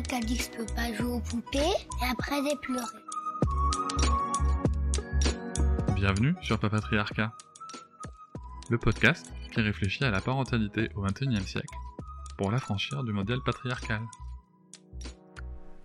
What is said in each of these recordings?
Dit pas jouer aux poupées et après. Bienvenue sur Papatriarcat, le podcast qui réfléchit à la parentalité au XXIe siècle pour l'affranchir du modèle patriarcal.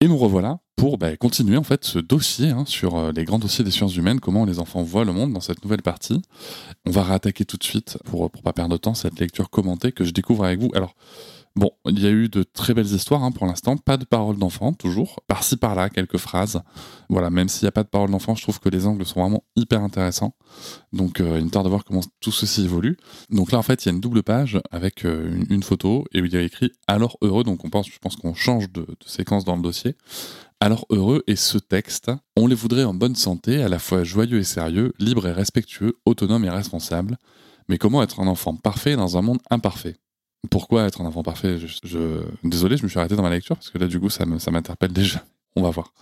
Et nous revoilà pour bah, continuer en fait ce dossier hein, sur euh, les grands dossiers des sciences humaines, comment les enfants voient le monde dans cette nouvelle partie. On va réattaquer tout de suite pour pour pas perdre de temps cette lecture commentée que je découvre avec vous. Alors Bon, il y a eu de très belles histoires hein, pour l'instant, pas de paroles d'enfant, toujours, par-ci par-là, quelques phrases. Voilà, même s'il n'y a pas de paroles d'enfant, je trouve que les angles sont vraiment hyper intéressants. Donc, euh, une tarde de voir comment tout ceci évolue. Donc là, en fait, il y a une double page avec euh, une, photo et où il y a écrit Alors heureux. Donc, je pense qu'on change de, séquence dans le dossier. Alors heureux est ce texte, on les voudrait en bonne santé, à la fois joyeux et sérieux, libre et respectueux, autonome et responsable. Mais comment être un enfant parfait dans un monde imparfait? Pourquoi être un enfant parfait? Je, Désolé, je me suis arrêté dans ma lecture parce que là, du coup, ça m'interpelle déjà. On va voir.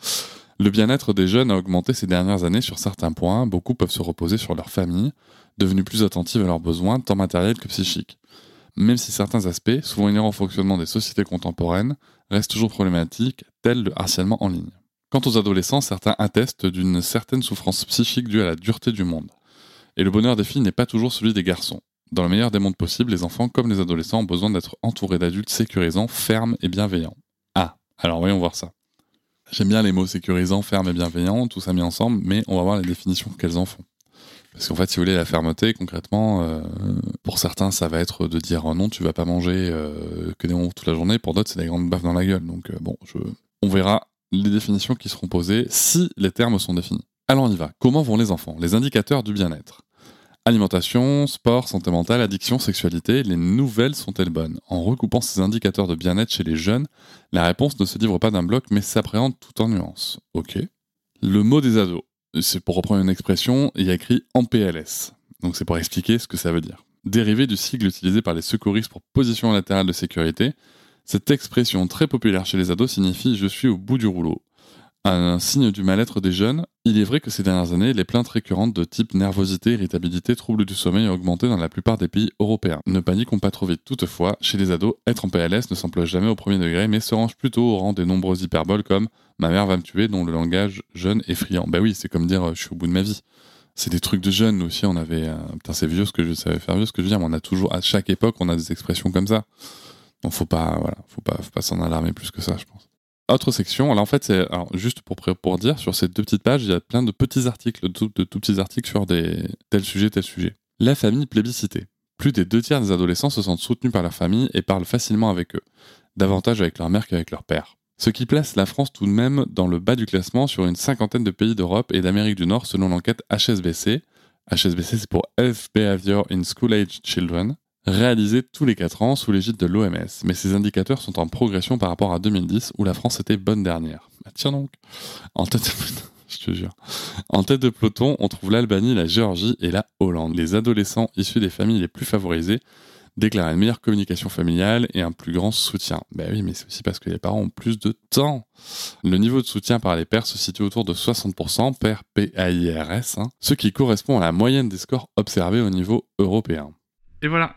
Le bien-être des jeunes a augmenté ces dernières années sur certains points. Beaucoup peuvent se reposer sur leur famille, devenus plus attentifs à leurs besoins, tant matériels que psychiques. Même si certains aspects, souvent inhérents au fonctionnement des sociétés contemporaines, restent toujours problématiques, tels le harcèlement en ligne. Quant aux adolescents, certains attestent d'une certaine souffrance psychique due à la dureté du monde. Et le bonheur des filles n'est pas toujours celui des garçons. Dans le meilleur des mondes possibles, les enfants comme les adolescents ont besoin d'être entourés d'adultes sécurisants, fermes et bienveillants. Ah, alors voyons voir ça. J'aime bien les mots sécurisants, fermes et bienveillants, tout ça mis ensemble, mais on va voir les définitions qu'elles en font. Parce qu'en fait, si vous voulez, la fermeté, concrètement, euh, pour certains, ça va être de dire non, tu vas pas manger euh, que des mots toute la journée. Pour d'autres, c'est des grandes baffes dans la gueule. Donc euh, bon, on verra les définitions qui seront posées si les termes sont définis. Alors on y va. Comment vont les enfants? Les indicateurs du bien-être. Alimentation, sport, santé mentale, addiction, sexualité, les nouvelles sont-elles bonnes? En recoupant ces indicateurs de bien-être chez les jeunes, la réponse ne se livre pas d'un bloc mais s'appréhende tout en nuances. Ok. Le mot des ados, c'est pour reprendre une expression, il y a écrit en PLS. Donc c'est pour expliquer ce que ça veut dire. Dérivé du sigle utilisé par les secouristes pour position latérale de sécurité, cette expression très populaire chez les ados signifie je suis au bout du rouleau un signe du mal-être des jeunes, il est vrai que ces dernières années, les plaintes récurrentes de type nervosité, irritabilité, troubles du sommeil ont augmenté dans la plupart des pays européens. Ne paniquons pas trop vite toutefois, chez les ados, être en PLS ne s'emploie jamais au premier degré, mais se range plutôt au rang des nombreuses hyperboles comme ma mère va me tuer, dont le langage jeune est friand. Bah oui, c'est comme dire je suis au bout de ma vie. C'est des trucs de jeunes, aussi on avait. Euh, putain, c'est vieux ce que je savais faire vieux ce que je veux dire, mais on a toujours, à chaque époque, on a des expressions comme ça. Donc faut pas, voilà, faut pas s'en alarmer plus que ça, je pense. Autre section, alors en fait, c'est juste pour, pour dire, sur ces deux petites pages, il y a plein de petits articles, de tout, petits articles sur des tel sujet, tel sujet. La famille plébiscitée. Plus des deux tiers des adolescents se sentent soutenus par leur famille et parlent facilement avec eux, davantage avec leur mère qu'avec leur père. Ce qui place la France tout de même dans le bas du classement sur une cinquantaine de pays d'Europe et d'Amérique du Nord selon l'enquête HSBC. HSBC c'est pour Health Behavior in School Age Children, réalisé tous les 4 ans sous l'égide de l'OMS, mais ces indicateurs sont en progression par rapport à 2010 où la France était bonne dernière. Bah, tiens donc, en tête de... Je te jure. En tête de peloton, on trouve l'Albanie, la Géorgie et la Hollande. Les adolescents issus des familles les plus favorisées déclarent une meilleure communication familiale et un plus grand soutien. Ben oui, mais c'est aussi parce que les parents ont plus de temps. Le niveau de soutien par les pères se situe autour de 60%, père P-A-I-R-S, hein, ce qui correspond à la moyenne des scores observés au niveau européen. Et voilà,